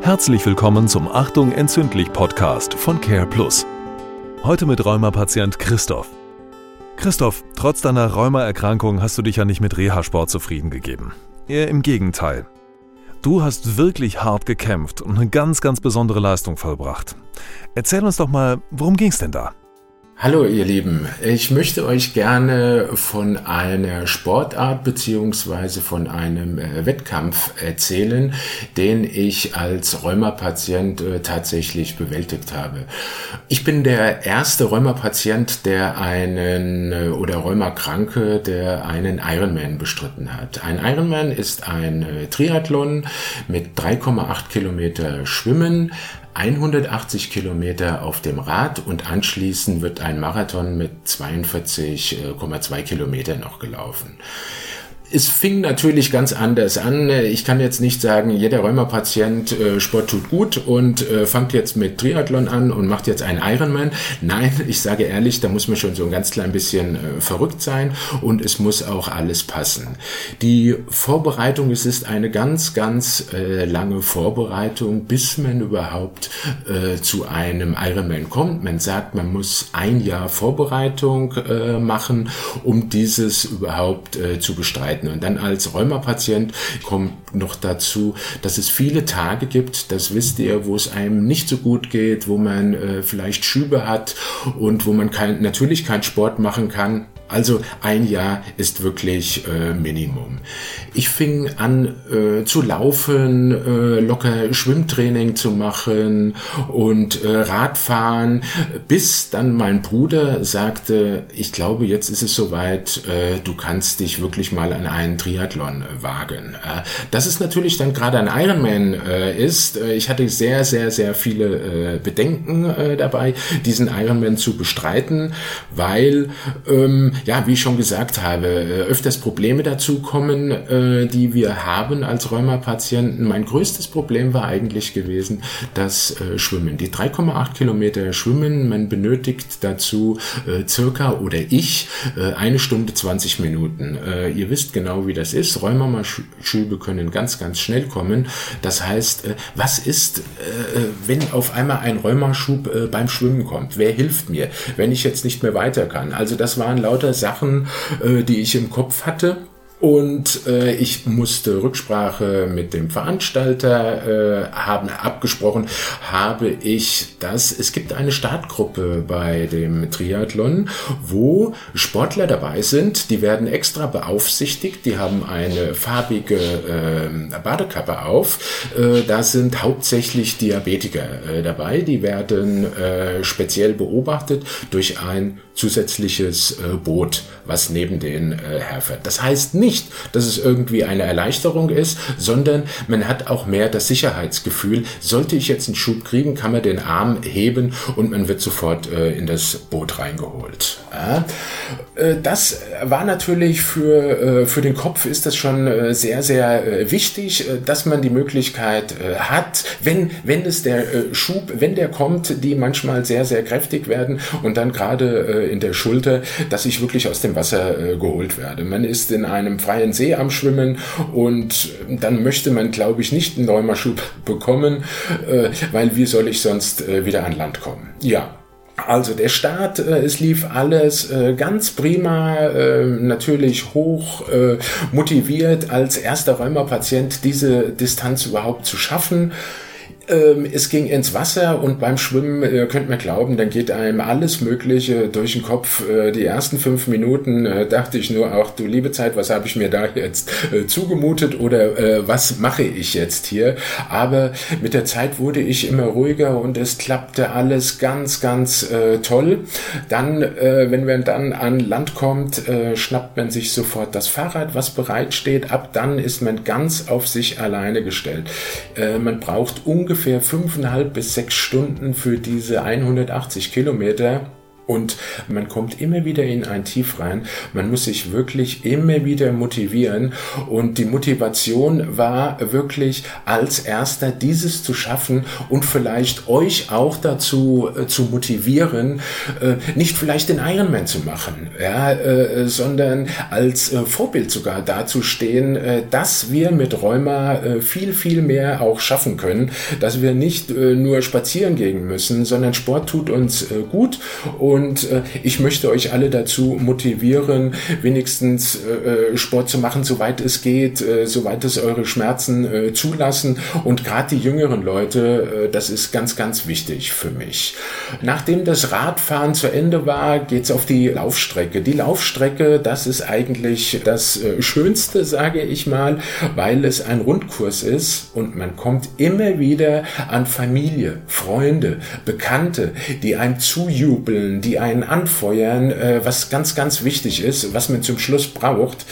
Herzlich willkommen zum Achtung entzündlich Podcast von Care Plus. Heute mit Rheumapatient Christoph. Christoph, trotz deiner Rheumaerkrankung hast du dich ja nicht mit Reha-Sport zufrieden gegeben. Eher im Gegenteil. Du hast wirklich hart gekämpft und eine ganz, ganz besondere Leistung vollbracht. Erzähl uns doch mal, worum ging's denn da? Hallo ihr Lieben, ich möchte euch gerne von einer Sportart beziehungsweise von einem äh, Wettkampf erzählen, den ich als Rheumapatient äh, tatsächlich bewältigt habe. Ich bin der erste Rheumapatient, der einen äh, oder Rheumakranke, der einen Ironman bestritten hat. Ein Ironman ist ein Triathlon mit 3,8 Kilometer Schwimmen, 180 Kilometer auf dem Rad und anschließend wird ein Marathon mit 42,2 Kilometern noch gelaufen es fing natürlich ganz anders an. Ich kann jetzt nicht sagen, jeder Rheumapatient äh, Sport tut gut und äh, fangt jetzt mit Triathlon an und macht jetzt einen Ironman. Nein, ich sage ehrlich, da muss man schon so ein ganz klein bisschen äh, verrückt sein und es muss auch alles passen. Die Vorbereitung, es ist eine ganz, ganz äh, lange Vorbereitung, bis man überhaupt äh, zu einem Ironman kommt. Man sagt, man muss ein Jahr Vorbereitung äh, machen, um dieses überhaupt zu bestreiten begleiten. Und dann als Rheumapatient kommt noch dazu, dass es viele Tage gibt, das wisst ihr, wo es einem nicht so gut geht, wo man äh, vielleicht Schübe hat und wo man kein, natürlich keinen Sport machen kann. Also ein Jahr ist wirklich äh, Minimum. Ich fing an äh, zu laufen, äh, locker Schwimmtraining zu machen und äh, Radfahren, bis dann mein Bruder sagte, ich glaube, jetzt ist es soweit, äh, du kannst dich wirklich mal an einen Triathlon äh, wagen. Äh, dass es natürlich dann gerade ein Ironman ist, ich hatte sehr, sehr, sehr viele Bedenken dabei, diesen Ironman zu bestreiten, weil ähm, ja, wie ich schon gesagt habe, äh, öfters Probleme dazu kommen, äh, die wir haben als Rheumapatienten. Mein größtes Problem war eigentlich gewesen, das äh, Schwimmen. Die 3,8 Kilometer Schwimmen, man benötigt dazu circa oder ich eine Stunde 20 Minuten. Ihr wisst genau, wie das ist. Rheumaschübe können ganz, ganz schnell kommen. Das heißt, was ist, wenn auf einmal ein Rheumaschub beim Schwimmen kommt? Wer hilft mir, wenn ich jetzt nicht mehr weiter kann? Also das waren lauter Sachen, äh, die ich im Kopf hatte. Und äh, ich musste Rücksprache mit dem Veranstalter äh, haben abgesprochen, habe ich das. Es gibt eine Startgruppe bei dem Triathlon, wo Sportler dabei sind. Die werden extra beaufsichtigt. Die haben eine farbige äh, Badekappe auf. Äh, da sind hauptsächlich Diabetiker äh, dabei. Die werden äh, speziell beobachtet durch ein zusätzliches äh, Boot, was neben den äh, herfährt. Das heißt nicht, dass es irgendwie eine Erleichterung ist, sondern man hat auch mehr das Sicherheitsgefühl. Sollte ich jetzt einen Schub kriegen, kann man den Arm heben und man wird sofort äh, in das Boot reingeholt. Ja. Äh, das war natürlich für, äh, für den Kopf ist das schon äh, sehr, sehr wichtig, dass man die Möglichkeit hat, wenn, wenn es der Schub, wenn der kommt, die manchmal sehr, sehr kräftig werden und dann gerade in der Schulter, dass ich wirklich aus dem Wasser geholt werde. Man ist in einem freien See am Schwimmen und dann möchte man, glaube ich, nicht einen Rheumaschub bekommen, weil wie soll ich sonst wieder an Land kommen? Ja, also der Start, äh, es lief alles äh, ganz prima, äh, natürlich hoch äh, motiviert als erster Rheumapatient diese Distanz überhaupt zu schaffen. Ähm, es ging ins Wasser und beim Schwimmen, äh, könnt mir glauben, dann geht einem alles Mögliche durch den Kopf. Äh, die ersten fünf Minuten äh, dachte ich nur auch, du liebe Zeit, was habe ich mir da jetzt äh, zugemutet oder äh, was mache ich jetzt hier? Aber mit der Zeit wurde ich immer ruhiger und es klappte alles ganz, ganz äh, toll. Dann, wenn man dann an Land kommt, schnappt man sich sofort das Fahrrad, was bereit steht. Ab dann ist man ganz auf sich alleine gestellt. man braucht ungefähr ungefähr fünfeinhalb bis sechs Stunden für diese 180 Kilometer Und man kommt immer wieder in ein Tief rein. Man muss sich wirklich immer wieder motivieren. Und die Motivation war wirklich als erster dieses zu schaffen und vielleicht euch auch dazu äh, zu motivieren, äh, nicht vielleicht den Ironman zu machen, ja, äh, sondern als äh, Vorbild sogar dazustehen, äh, dass wir mit Rheuma äh, viel, viel mehr auch schaffen können, dass wir nicht nur spazieren gehen müssen, sondern Sport tut uns gut und ich möchte euch alle dazu motivieren, wenigstens Sport zu machen, soweit es geht, soweit es eure Schmerzen zulassen und gerade die jüngeren Leute, das ist ganz, ganz wichtig für mich. Nachdem das Radfahren zu Ende war, geht's auf die Laufstrecke. Die Laufstrecke, das ist eigentlich das Schönste, sage ich mal, weil es ein Rundkurs ist und man kommt immer wieder an Familie, Freunde, Bekannte, die einem zujubeln, die einen anfeuern, äh, was ganz, ganz wichtig ist, was man zum Schluss braucht.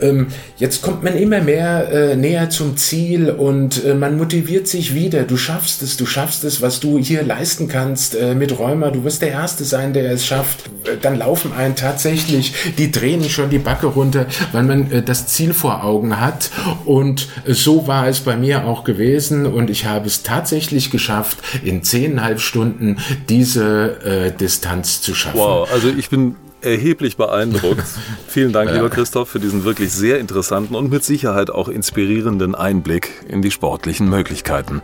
Ähm, jetzt kommt man immer mehr äh, näher zum Ziel und äh, man motiviert sich wieder. Du schaffst es, du schaffst es, was du hier leisten kannst mit Rheuma. Du wirst der Erste sein, der es schafft. Dann laufen einen tatsächlich die Tränen schon die Backe runter, weil man das Ziel vor Augen hat. Und so war es bei mir auch gewesen und ich habe es tatsächlich geschafft, in zehneinhalb Stunden diese äh, Distanz zu schaffen. Wow, also ich bin erheblich beeindruckt. Vielen Dank, ja. lieber Christoph, für diesen wirklich sehr interessanten und mit Sicherheit auch inspirierenden Einblick in die sportlichen Möglichkeiten.